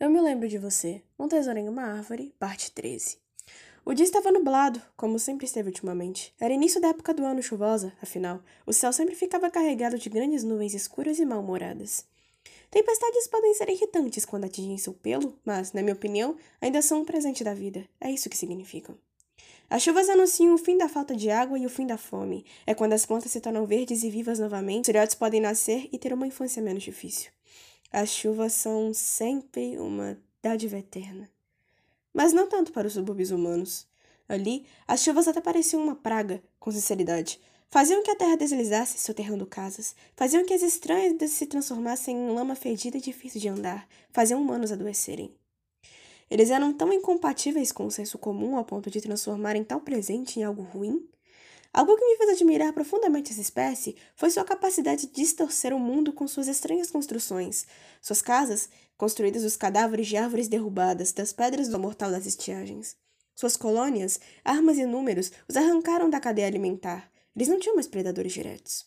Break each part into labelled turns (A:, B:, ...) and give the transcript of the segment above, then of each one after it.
A: Eu me lembro de você. Um tesouro em uma árvore, parte 13. O dia estava nublado, como sempre esteve ultimamente. Era início da época do ano chuvosa, afinal, o céu sempre ficava carregado de grandes nuvens escuras e mal-humoradas. Tempestades podem ser irritantes quando atingem seu pelo, mas, na minha opinião, ainda são um presente da vida. É isso que significam. As chuvas anunciam o fim da falta de água e o fim da fome. É quando as plantas se tornam verdes e vivas novamente, os filhotes podem nascer e ter uma infância menos difícil. As chuvas são sempre uma dádiva eterna. Mas não tanto para os subúrbios humanos. Ali, as chuvas até pareciam uma praga, com sinceridade. Faziam que a terra deslizasse, soterrando casas. Faziam que as estranhas se transformassem em lama fedida e difícil de andar. Faziam humanos adoecerem. Eles eram tão incompatíveis com o senso comum ao ponto de transformarem tal presente em algo ruim Algo que me fez admirar profundamente essa espécie foi sua capacidade de distorcer o mundo com suas estranhas construções. Suas casas, construídas dos cadáveres de árvores derrubadas, das pedras do mortal das estiagens. Suas colônias, armas e números, os arrancaram da cadeia alimentar. Eles não tinham mais predadores diretos.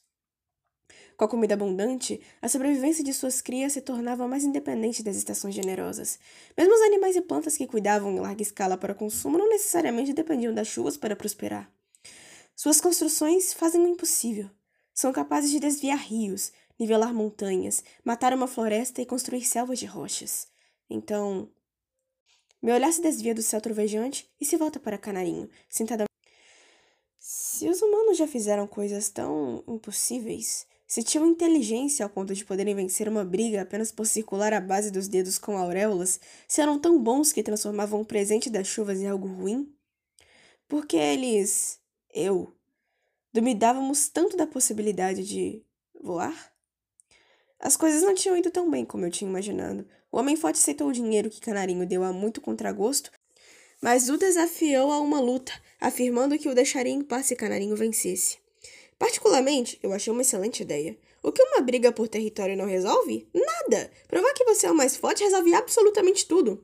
A: Com a comida abundante, a sobrevivência de suas crias se tornava mais independente das estações generosas. Mesmo os animais e plantas que cuidavam em larga escala para consumo não necessariamente dependiam das chuvas para prosperar. Suas construções fazem o impossível. São capazes de desviar rios, nivelar montanhas, matar uma floresta e construir selvas de rochas. Então. Meu olhar se desvia do céu trovejante e se volta para Canarinho, sentada. Se os humanos já fizeram coisas tão impossíveis, se tinham inteligência ao ponto de poderem vencer uma briga apenas por circular a base dos dedos com auréolas, se eram tão bons que transformavam o presente das chuvas em algo ruim, por que eles eu, duvidávamos tanto da possibilidade de voar? As coisas não tinham ido tão bem como eu tinha imaginado. O homem forte aceitou o dinheiro que Canarinho deu a muito contragosto, mas o desafiou a uma luta, afirmando que o deixaria em paz se Canarinho vencesse. Particularmente, eu achei uma excelente ideia. O que uma briga por território não resolve? Nada! Provar que você é o mais forte resolve absolutamente tudo.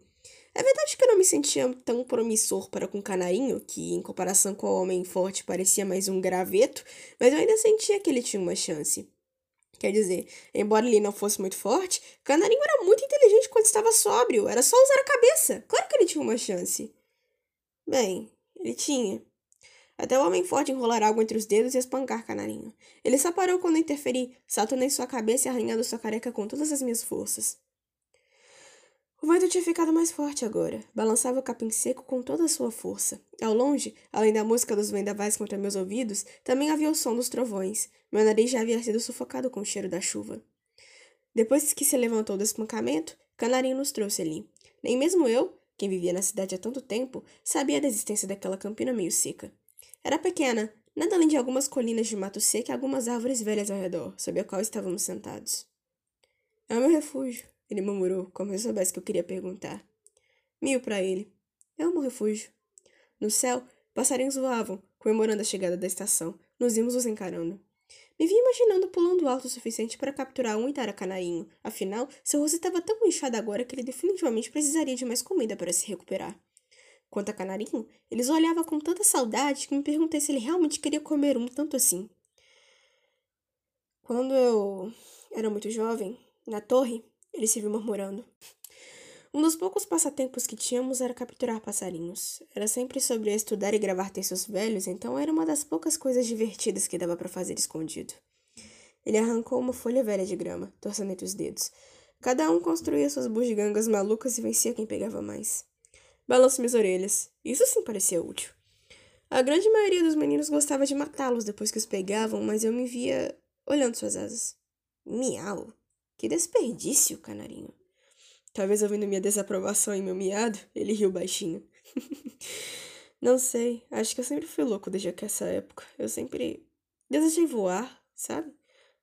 A: É verdade que eu não me sentia tão promissor para com Canarinho, que em comparação com o Homem Forte parecia mais um graveto, mas eu ainda sentia que ele tinha uma chance. Quer dizer, embora ele não fosse muito forte, Canarinho era muito inteligente quando estava sóbrio, era só usar a cabeça. Claro que ele tinha uma chance. Bem, ele tinha. Até o homem forte enrolar algo entre os dedos e espancar Canarinho. Ele só parou quando interferi, saltando em sua cabeça e arranhando sua careca com todas as minhas forças. O vento tinha ficado mais forte agora. Balançava o capim seco com toda a sua força. Ao longe, além da música dos vendavais contra meus ouvidos, também havia o som dos trovões. Meu nariz já havia sido sufocado com o cheiro da chuva. Depois que se levantou do espancamento, Canarinho nos trouxe ali. Nem mesmo eu, quem vivia na cidade há tanto tempo, sabia da existência daquela campina meio seca. Era pequena, nada além de algumas colinas de mato seco e algumas árvores velhas ao redor, sob a qual estávamos sentados. É o meu refúgio, ele murmurou, como se soubesse que eu queria perguntar. Mil para ele. É um refúgio. No céu, passarinhos voavam, comemorando a chegada da estação. Nos vimos os encarando. Me vi imaginando pulando alto o suficiente para capturar um canarinho. Afinal, seu rosto estava tão inchado agora que ele definitivamente precisaria de mais comida para se recuperar. Quanto a canarinho, eles olhava com tanta saudade que me perguntei se ele realmente queria comer um tanto assim. Quando eu era muito jovem, na torre, ele se viu murmurando. Um dos poucos passatempos que tínhamos era capturar passarinhos. Era sempre sobre estudar e gravar textos velhos, então era uma das poucas coisas divertidas que dava para fazer escondido. Ele arrancou uma folha velha de grama, torcendo entre os dedos. Cada um construía suas bugigangas malucas e vencia quem pegava mais. Balanço minhas orelhas. Isso sim parecia útil. A grande maioria dos meninos gostava de matá-los depois que os pegavam, mas eu me via olhando suas asas. Miau! Que desperdício, canarinho. Talvez ouvindo minha desaprovação em meu miado, ele riu baixinho. Não sei, acho que eu sempre fui louco desde essa época. Eu sempre desejei voar, sabe?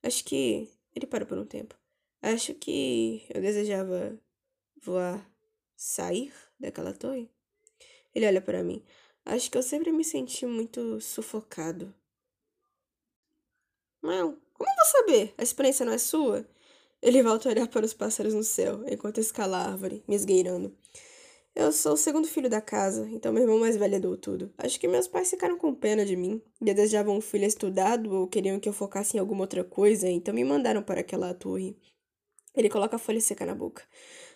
A: Acho que. Ele parou por um tempo. Acho que eu desejava voar, sair daquela torre. Ele olha para mim. Acho que eu sempre me senti muito sufocado. Não, como eu vou saber? A experiência não é sua? Ele volta a olhar para os pássaros no céu, enquanto escala a árvore, me esgueirando. Eu sou o segundo filho da casa, então meu irmão mais velho herdou tudo. Acho que meus pais ficaram com pena de mim. Desejavam um filho estudado ou queriam que eu focasse em alguma outra coisa, então me mandaram para aquela torre. Ele coloca a folha seca na boca.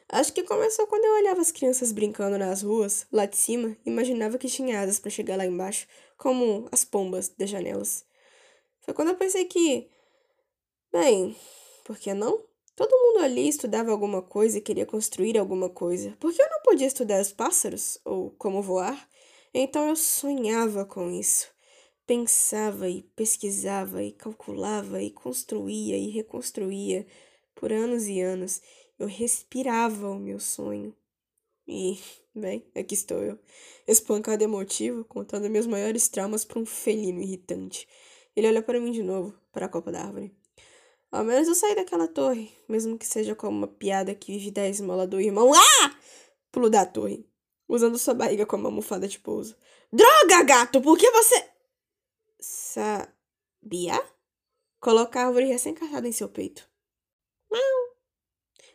A: Acho que começou quando eu olhava as crianças brincando nas ruas, lá de cima, e imaginava que tinha asas para chegar lá embaixo, como as pombas das janelas. Foi quando eu pensei que. Bem, por que não? Todo mundo ali estudava alguma coisa e queria construir alguma coisa. Por que eu não podia estudar os pássaros? Ou como voar? Então eu sonhava com isso. Pensava e pesquisava e calculava e construía e reconstruía por anos e anos eu respirava o meu sonho. E, bem, aqui estou eu, espancado emotivo, contando meus maiores traumas para um felino irritante. Ele olha para mim de novo, para a copa da árvore. Ao menos eu saí daquela torre, mesmo que seja como uma piada que vive da esmola do irmão. Ah! Pulo da torre, usando sua barriga como almofada de pouso. Droga, gato, por que você. Sabia? Colocar a árvore recém-caçada em seu peito.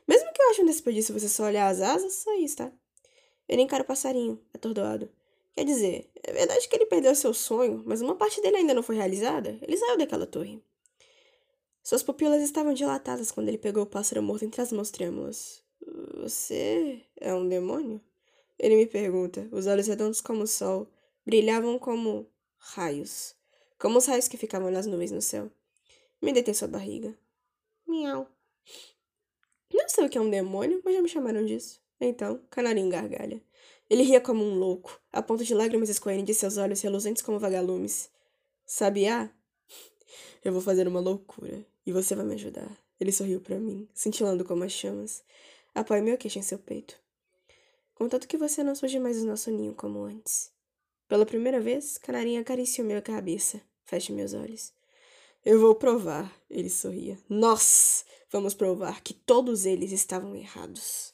A: Mesmo que eu ache um desperdício você só olhar as asas, só isso, tá? Ele encara o passarinho, atordoado. Quer dizer, é verdade que ele perdeu seu sonho, mas uma parte dele ainda não foi realizada. Ele saiu daquela torre. Suas pupilas estavam dilatadas quando ele pegou o pássaro morto entre as mãos trêmulas. Você é um demônio? Ele me pergunta. Os olhos redondos como o sol brilhavam como raios. Como os raios que ficavam nas nuvens no céu. Me detém sua barriga. Miau. Não sei o que é um demônio, mas já me chamaram disso. Então, canarinho gargalha. Ele ria como um louco, a ponto de lágrimas escorrerem de seus olhos reluzentes como vagalumes. Sabiá? Eu vou fazer uma loucura, e você vai me ajudar. Ele sorriu para mim, cintilando como as chamas. Apoie meu queixo em seu peito. Contanto que você não surge mais do nosso ninho como antes. Pela primeira vez, Canarinho acariciou minha cabeça. Feche meus olhos. Eu vou provar, ele sorria. Nós vamos provar que todos eles estavam errados.